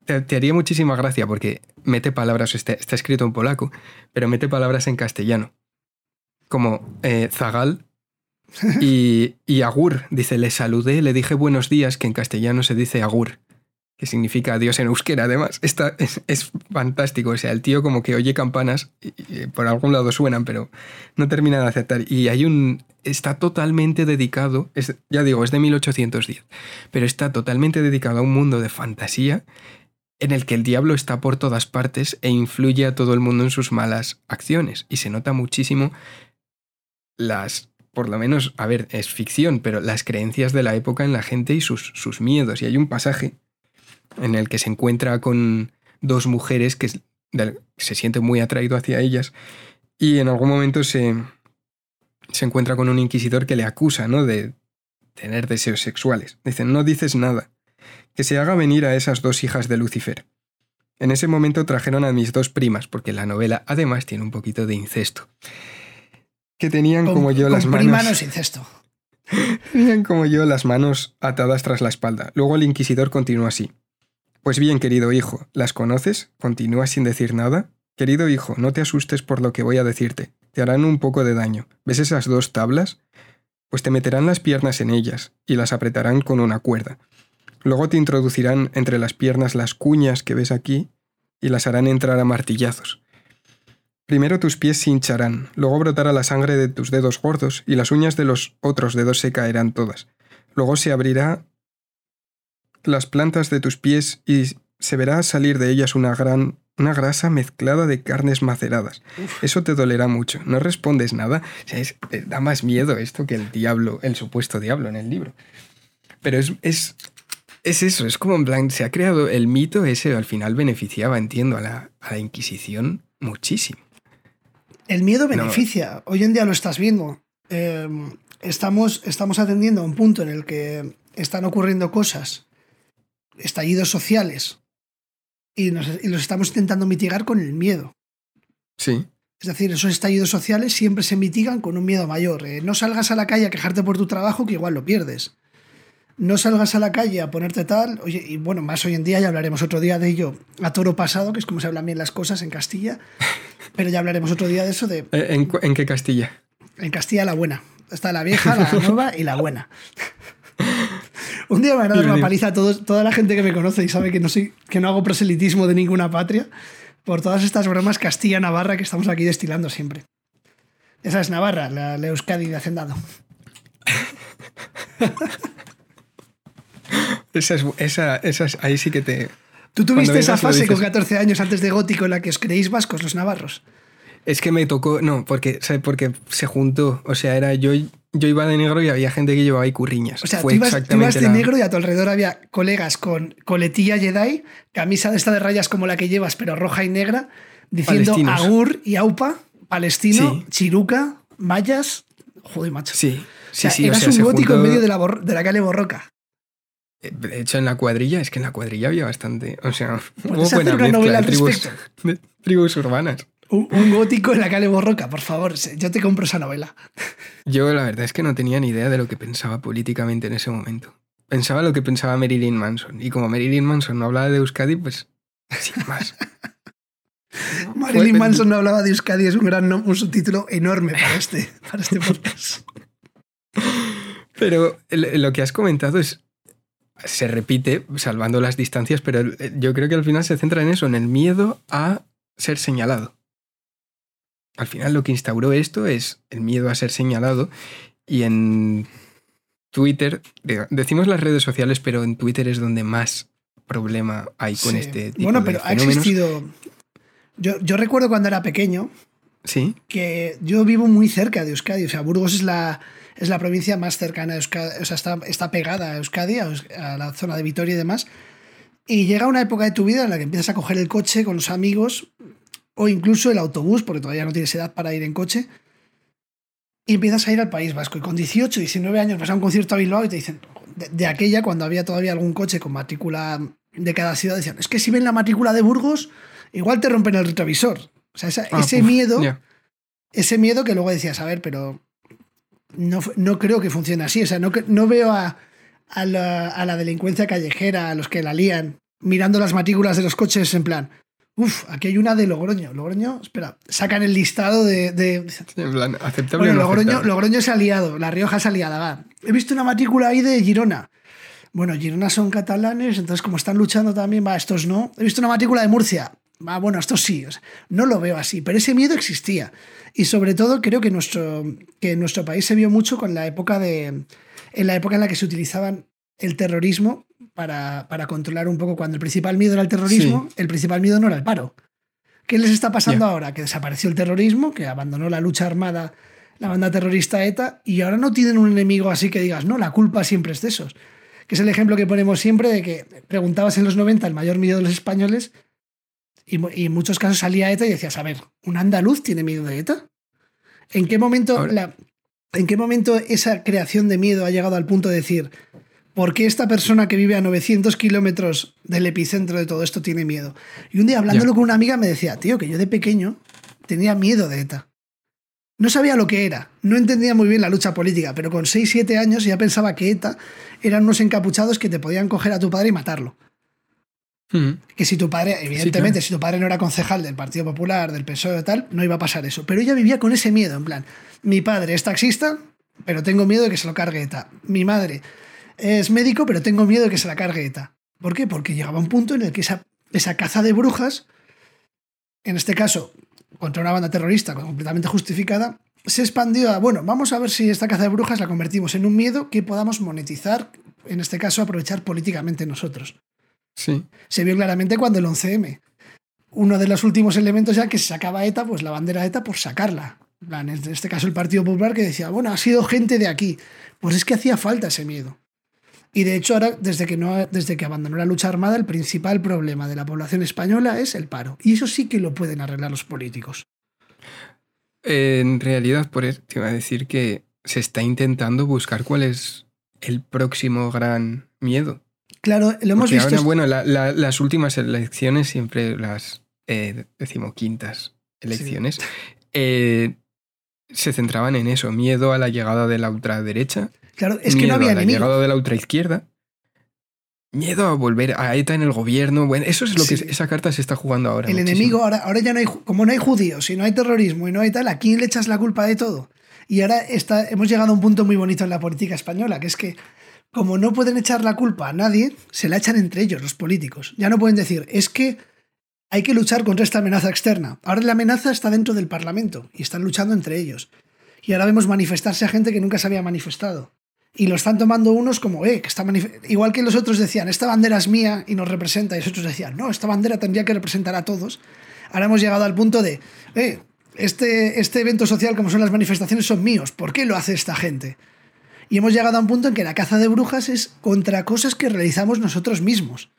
Te, haría muchísima gracia porque mete palabras, está, está, escrito en polaco, pero mete palabras en castellano, como eh, zagal y, agur. Dice, le saludé, le dije buenos días, que en castellano se dice agur que significa adiós en euskera además. Esta es, fantástico, o sea, el tío como que oye campanas, y, por algún lado suenan, pero no termina de aceptar. Y hay un... está totalmente dedicado, es, ya digo, es de 1810, pero está totalmente dedicado a un mundo de fantasía en el que el diablo está por todas partes e influye a todo el mundo en sus malas acciones. Y se nota muchísimo las por lo menos, a ver, es ficción, pero las creencias de la época en la gente y sus, sus miedos. Y hay un pasaje en el que se encuentra con dos mujeres que se siente muy atraído hacia ellas y en algún momento se, se encuentra con un inquisidor que le acusa ¿no? de tener deseos sexuales. Dicen, no dices nada, que se haga venir a esas dos hijas de Lucifer. En ese momento trajeron a mis dos primas, porque la novela además tiene un poquito de incesto. Que tenían como yo las manos. Prima no es incesto. tenían como yo las manos atadas tras la espalda. Luego el inquisidor continuó así. Pues bien, querido hijo, ¿las conoces? ¿Continúas sin decir nada? Querido hijo, no te asustes por lo que voy a decirte. Te harán un poco de daño. ¿Ves esas dos tablas? Pues te meterán las piernas en ellas y las apretarán con una cuerda. Luego te introducirán entre las piernas las cuñas que ves aquí y las harán entrar a martillazos. Primero tus pies se hincharán, luego brotará la sangre de tus dedos gordos y las uñas de los otros dedos se caerán todas. Luego se abrirá las plantas de tus pies y se verá salir de ellas una gran una grasa mezclada de carnes maceradas. Eso te dolerá mucho. No respondes nada. da más miedo esto que el diablo, el supuesto diablo en el libro. Pero es, es, es eso, es como en plan, se ha creado el mito ese, al final beneficiaba, entiendo, a la, a la Inquisición muchísimo. El miedo beneficia. Hoy en día lo estás viendo. Em, estamos, estamos atendiendo a un punto en el que están ocurriendo cosas estallidos sociales y, los estamos intentando mitigar con el miedo. Sí. Es decir, esos estallidos sociales siempre se mitigan con un miedo mayor. Eh, no salgas a la calle a quejarte por tu trabajo, que igual lo pierdes. No salgas a la calle a ponerte tal. Oye, y bueno, más hoy en día, ya hablaremos otro día de ello a toro pasado, que es como se hablan bien las cosas en Castilla. Pero ya hablaremos otro día de eso. De, eh, ¿En, ¿En qué Castilla? En Castilla la buena. Está la vieja, la nueva y la buena. Un día me van a dar una paliza a toda la gente que me conoce y sabe que no, soy, que no hago proselitismo de ninguna patria por todas estas bromas Castilla-Navarra que estamos aquí destilando siempre. Esa es Navarra, la, Euskadi de Hacendado. esa, esa, es, ahí sí que te... ¿Tú tuviste esa fase con 14 años antes de Gótico en la que os creéis vascos los navarros? Es que me tocó, no, porque, porque se juntó, o sea, era yo yo iba de negro y había gente que llevaba ahí curriñas. O sea, tú, ibas, de negro y a tu alrededor había colegas con coletilla Jedi, camisa de esta de rayas como la que llevas, pero roja y negra, diciendo Agur y Aupa, palestino, chiruca, mayas. Joder, macho. Sí, sí, sí. Eras un gótico en medio de la, de la calle Borroca. Eh, de hecho, en la cuadrilla, es que en la cuadrilla había bastante. O sea, hubo buena mezcla de tribus urbanas. Un, gótico en la calle Borroca, por favor. Yo te compro esa novela. Yo la verdad es que no tenía ni idea de lo que pensaba políticamente en ese momento. Pensaba lo que pensaba Marilyn Manson. Y como Marilyn Manson no hablaba de Euskadi, pues sin más. Marilyn Manson no hablaba de Euskadi es un gran un subtítulo enorme para este, para este podcast. Pero lo que has comentado es se repite salvando las distancias, pero eh, yo creo que al final se centra en eso, en el miedo a ser señalado. Al final lo que instauró esto es el miedo a ser señalado y en Twitter, decimos las redes sociales, pero en Twitter es donde más problema hay con este tipo bueno, pero ha existido... Yo, yo recuerdo cuando era pequeño, Sí. Que yo vivo muy cerca de Euskadi. O sea, Burgos es la, es la provincia más cercana a Euskadi. O sea, está, está pegada a Euskadi, a, la zona de Vitoria y demás. Y llega una época de tu vida en la que empiezas a coger el coche con los amigos o incluso el autobús, porque todavía no tienes edad para ir en coche. Y empiezas a ir al País Vasco. Y con 18, 19 años vas a un concierto a Bilbao y te dicen, de, de aquella, cuando había todavía algún coche con matrícula de cada ciudad, decían, es que si ven la matrícula de Burgos, igual te rompen el retrovisor. O sea, ah, ese miedo, ese miedo que luego decías, a ver, pero no, no creo que funcione así. O sea, no, no veo a, a, la, a, la, delincuencia callejera, a los que la lían, mirando las matrículas de los coches en plan, uff, aquí hay una de Logroño. Logroño, espera, sacan el listado de... de... En plan, aceptable bueno, Logroño, Logroño se ha liado, La Rioja se ha liado, va. He visto una matrícula ahí de Girona. Bueno, Girona son catalanes, entonces como están luchando también, va, estos no. He visto una matrícula de Murcia. Ah, bueno, esto sí, no lo veo así, pero ese miedo existía. Y sobre todo creo que, nuestro, que nuestro país se vio mucho con la época de, en la época en la que se utilizaban el terrorismo para, para controlar un poco. Cuando el principal miedo era el terrorismo, el principal miedo no era el paro. ¿Qué les está pasando ahora? Que desapareció el terrorismo, que abandonó la lucha armada la banda terrorista ETA y ahora no tienen un enemigo así que digas, no, la culpa siempre es de esos. Que es el ejemplo que ponemos siempre de que preguntabas en los 90 el mayor miedo de los españoles y, en muchos casos salía ETA y decías, a ver, ¿un andaluz tiene miedo de ETA? ¿En qué momento, la, ¿en qué momento esa creación de miedo ha llegado al punto de decir, ¿por qué esta persona que vive a 900 kilómetros del epicentro de todo esto tiene miedo? Y un día hablándolo con una amiga me decía, tío, que yo de pequeño tenía miedo de ETA. No sabía lo que era, no entendía muy bien la lucha política, pero con 6-7 años ya pensaba que ETA eran unos encapuchados que te podían coger a tu padre y matarlo. Que si tu padre, evidentemente, si tu padre no era concejal del Partido Popular, del PSOE o tal, no iba a pasar eso. Pero ella vivía con ese miedo, en plan, mi padre es taxista, pero tengo miedo de que se lo cargue ETA. Mi madre es médico, pero tengo miedo de que se la cargue ETA. ¿Por qué? Porque llegaba un punto en el que esa, esa caza de brujas, en este caso contra una banda terrorista completamente justificada, se expandió a, bueno, vamos a ver si esta caza de brujas la convertimos en un miedo que podamos monetizar, en este caso aprovechar políticamente nosotros. Se vio claramente cuando el 11M. Uno de los últimos elementos ya que se sacaba ETA, pues la bandera ETA por sacarla. En este caso el Partido Popular que decía, bueno, ha sido gente de aquí. Pues es que hacía falta ese miedo. Y de hecho ahora, desde que, no, desde que abandonó la lucha armada, el principal problema de la población española es el paro. Y eso sí que lo pueden arreglar los políticos. En realidad, por eso te iba a decir que se está intentando buscar cuál es el próximo gran miedo. Claro, lo hemos visto. bueno, las últimas elecciones, siempre las eh, decimoquintas elecciones, eh, se centraban en eso: miedo a la llegada de la ultraderecha. Claro, es que no había a la llegada de la ultraizquierda. Miedo a volver a ETA en el gobierno. Bueno, eso es lo que esa carta se está jugando ahora. El enemigo, ahora, ahora ya no hay, como no hay judíos y no hay terrorismo y no hay tal, ¿a quién le echas la culpa de todo? Y ahora está, hemos llegado a un punto muy bonito en la política española, que es que como no pueden echar la culpa a nadie, se la echan entre ellos los políticos. Ya no pueden decir, es que hay que luchar contra esta amenaza externa. Ahora la amenaza está dentro del Parlamento y están luchando entre ellos. Y ahora vemos manifestarse a gente que nunca se había manifestado. Y lo están tomando unos como, eh, que está igual que los otros decían, esta bandera es mía y nos representa, y los otros decían, no, esta bandera tendría que representar a todos. Ahora hemos llegado al punto de, eh, este, este evento social como son las manifestaciones son míos, ¿por qué lo hace esta gente? Y hemos llegado a un punto en que la caza de brujas es contra cosas que realizamos nosotros mismos.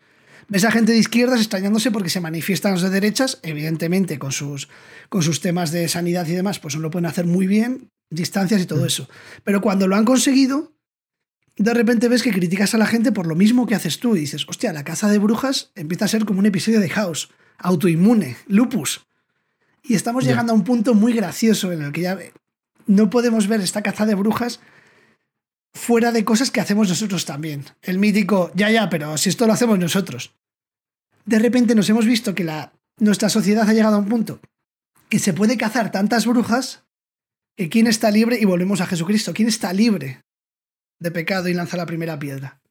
Ves a gente de izquierdas extrañándose porque se manifiestan los de derechas, evidentemente con sus, con sus temas de sanidad y demás, pues no lo pueden hacer muy bien, distancias y todo mm. eso. Pero cuando lo han conseguido, de repente ves que criticas a la gente por lo mismo que haces tú y dices, hostia, la caza de brujas empieza a ser como un episodio de House, autoinmune, lupus. Y estamos llegando a un punto muy gracioso en el que ya no podemos ver esta caza de brujas fuera de cosas que hacemos nosotros también. El mítico, ya, ya, pero si esto lo hacemos nosotros. De repente nos hemos visto que la, nuestra sociedad ha llegado a un punto que se puede cazar tantas brujas que quién está libre, y volvemos a Jesucristo, quién está libre de pecado y lanza la primera piedra.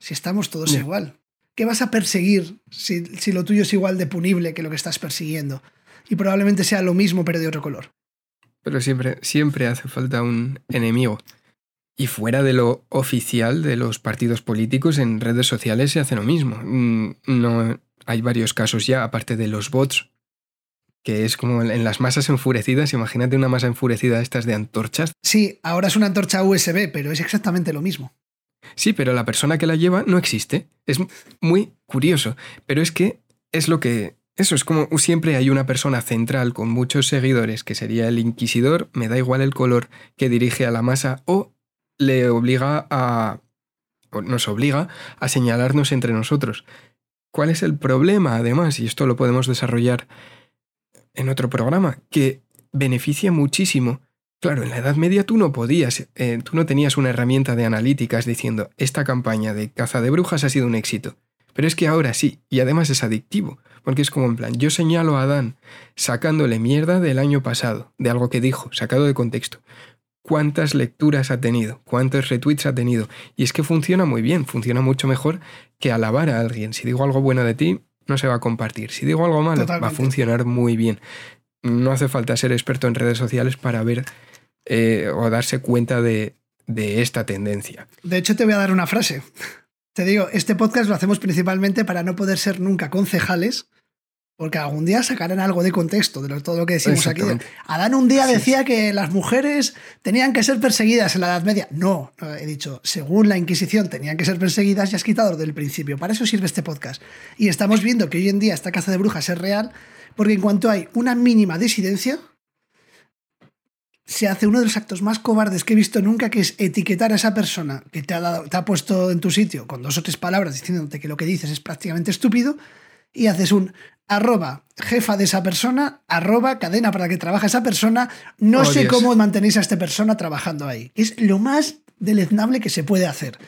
Si estamos todos igual. ¿Qué vas a perseguir si, si lo tuyo es igual de punible que lo que estás persiguiendo? Y probablemente sea lo mismo, pero de otro color. Pero siempre, siempre hace falta un enemigo. Y fuera de lo oficial de los partidos políticos, en redes sociales se hace lo mismo. Mm, no, hay varios casos ya, aparte de los bots, que es como en las masas enfurecidas. Imagínate una masa enfurecida estas de antorchas. Sí, ahora es una antorcha USB, pero es exactamente lo mismo. Sí, pero la persona que la lleva no existe. Es muy curioso. Pero es que es lo que... Eso es como siempre hay una persona central con muchos seguidores, que sería el inquisidor, me da igual el color, que dirige a la masa o le obliga a... o nos obliga a señalarnos entre nosotros. ¿Cuál es el problema, además? Y esto lo podemos desarrollar en otro programa, que beneficia muchísimo. Claro, en la Edad Media tú no podías, eh, tú no tenías una herramienta de analíticas diciendo, esta campaña de caza de brujas ha sido un éxito. Pero es que ahora sí, y además es adictivo, porque es como en plan, yo señalo a Adán sacándole mierda del año pasado, de algo que dijo, sacado de contexto cuántas lecturas ha tenido, cuántos retweets ha tenido. Y es que funciona muy bien, funciona mucho mejor que alabar a alguien. Si digo algo bueno de ti, no se va a compartir. Si digo algo malo, va a funcionar muy bien. No hace falta ser experto en redes sociales para ver eh, o darse cuenta de, de esta tendencia. De hecho, te voy a dar una frase. Te digo, este podcast lo hacemos principalmente para no poder ser nunca concejales, porque algún día sacarán algo de contexto de todo lo que decimos aquí. Adán un día decía que las mujeres tenían que ser perseguidas en la Edad Media. No, he dicho, según la Inquisición tenían que ser perseguidas y has quitado del principio. Para eso sirve este podcast. Y estamos viendo que hoy en día esta caza de brujas es real, porque en cuanto hay una mínima disidencia, se hace uno de los actos más cobardes que he visto nunca, que es etiquetar a esa persona que te ha, dado, te ha puesto en tu sitio con dos o tres palabras diciéndote que lo que dices es prácticamente estúpido y haces un arroba jefa de esa persona, arroba cadena para que trabaja esa persona. No oh, sé cómo mantenéis a esta persona trabajando ahí. Es lo más deleznable que se puede hacer.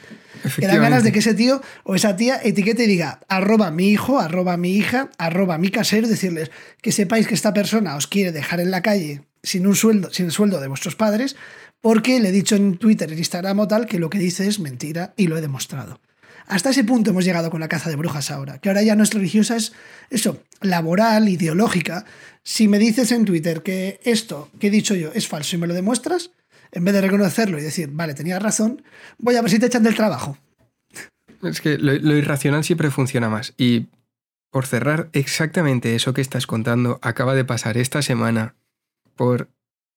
Que dan ganas de que ese tío o esa tía etiquete y diga arroba mi hijo, arroba mi hija, arroba mi casero, decirles que sepáis que esta persona os quiere dejar en la calle sin un sueldo, sin el sueldo de vuestros padres, porque le he dicho en Twitter, en Instagram o tal, que lo que dice es mentira y lo he demostrado. Hasta ese punto hemos llegado con la caza de brujas ahora, que ahora ya no es religiosa, es eso, laboral, ideológica. Si me dices en Twitter que esto que he dicho yo es falso y me lo demuestras, en vez de reconocerlo y decir, vale, tenía razón, voy a ver si te echan del trabajo. Es que lo, lo irracional siempre funciona más. Y por cerrar, exactamente eso que estás contando acaba de pasar esta semana por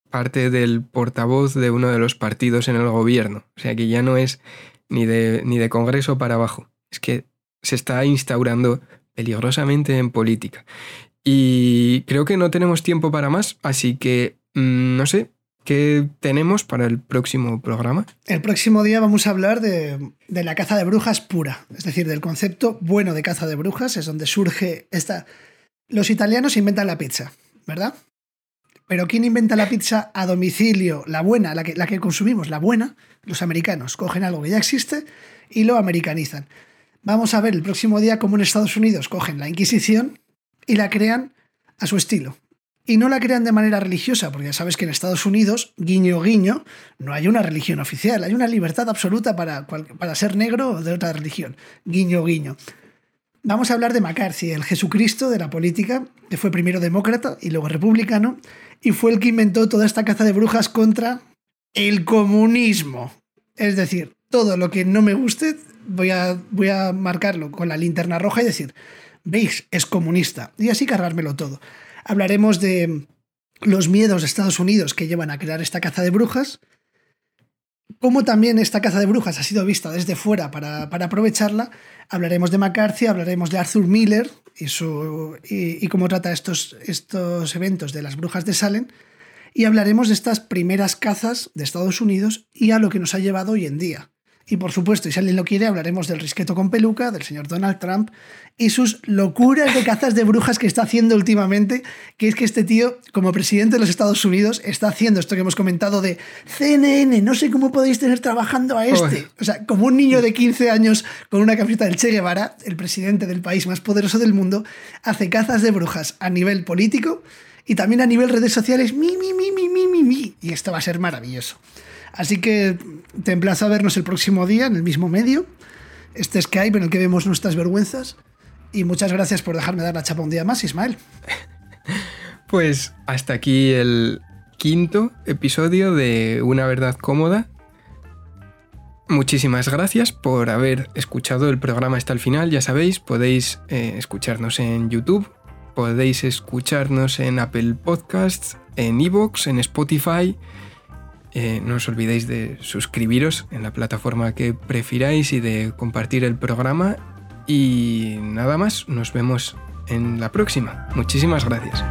parte del portavoz de uno de los partidos en el gobierno. O sea que ya no es ni de, ni de Congreso para abajo. Es que se está instaurando peligrosamente en política. Y creo que no tenemos tiempo para más, así que mm, no sé, ¿qué tenemos para el próximo programa? El próximo día vamos a hablar de, de, la caza de brujas pura, es decir, del concepto bueno de caza de brujas, es donde surge esta... Los italianos inventan la pizza, ¿verdad? Pero ¿quién inventa la pizza a domicilio? La buena, la que, la que consumimos, la buena. Los americanos cogen algo que ya existe y lo americanizan. Vamos a ver el próximo día cómo en Estados Unidos cogen la Inquisición y la crean a su estilo. Y no la crean de manera religiosa, porque ya sabes que en Estados Unidos, guiño guiño, no hay una religión oficial, hay una libertad absoluta para, para ser negro o de otra religión. Guiño guiño. Vamos a hablar de McCarthy, el Jesucristo de la política, que fue primero demócrata y luego republicano, y fue el que inventó toda esta caza de brujas contra el comunismo. Es decir, todo lo que no me guste, voy a, voy a marcarlo con la linterna roja y decir, veis, es comunista. Y así cargármelo todo. Hablaremos de los miedos de Estados Unidos que llevan a crear esta caza de brujas, cómo también esta caza de brujas ha sido vista desde fuera para, aprovecharla. Hablaremos de McCarthy, hablaremos de Arthur Miller y, su, y, cómo trata estos, estos eventos de las brujas de Salem. Y hablaremos de estas primeras cazas de Estados Unidos y a lo que nos ha llevado hoy en día. Y por supuesto, y si alguien lo quiere, hablaremos del risqueto con peluca, del señor Donald Trump y sus locuras de cazas de brujas que está haciendo últimamente, que es que este tío, como presidente de los Estados Unidos, está haciendo esto que hemos comentado de CNN, no sé cómo podéis tener trabajando a este. O sea, como un niño de 15 años con una camiseta del Che Guevara, el presidente del país más poderoso del mundo, hace cazas de brujas a nivel político y también a nivel redes sociales, mi, mi, mi, mi, mi, mi, mi. Y esto va a ser maravilloso. Así que te emplazo a vernos el próximo día en el mismo medio. este Skype en el que vemos nuestras vergüenzas. Y muchas gracias por dejarme dar la chapa un día más, Ismael. Pues hasta aquí el quinto episodio de Una Verdad Cómoda. Muchísimas gracias por haber escuchado el programa hasta el final. Ya sabéis, podéis eh, escucharnos en YouTube, podéis escucharnos en Apple Podcasts, en Evox, en Spotify. Eh, no os olvidéis de suscribiros en la plataforma que prefiráis y de compartir el programa. Y nada más, nos vemos en la próxima. Muchísimas gracias.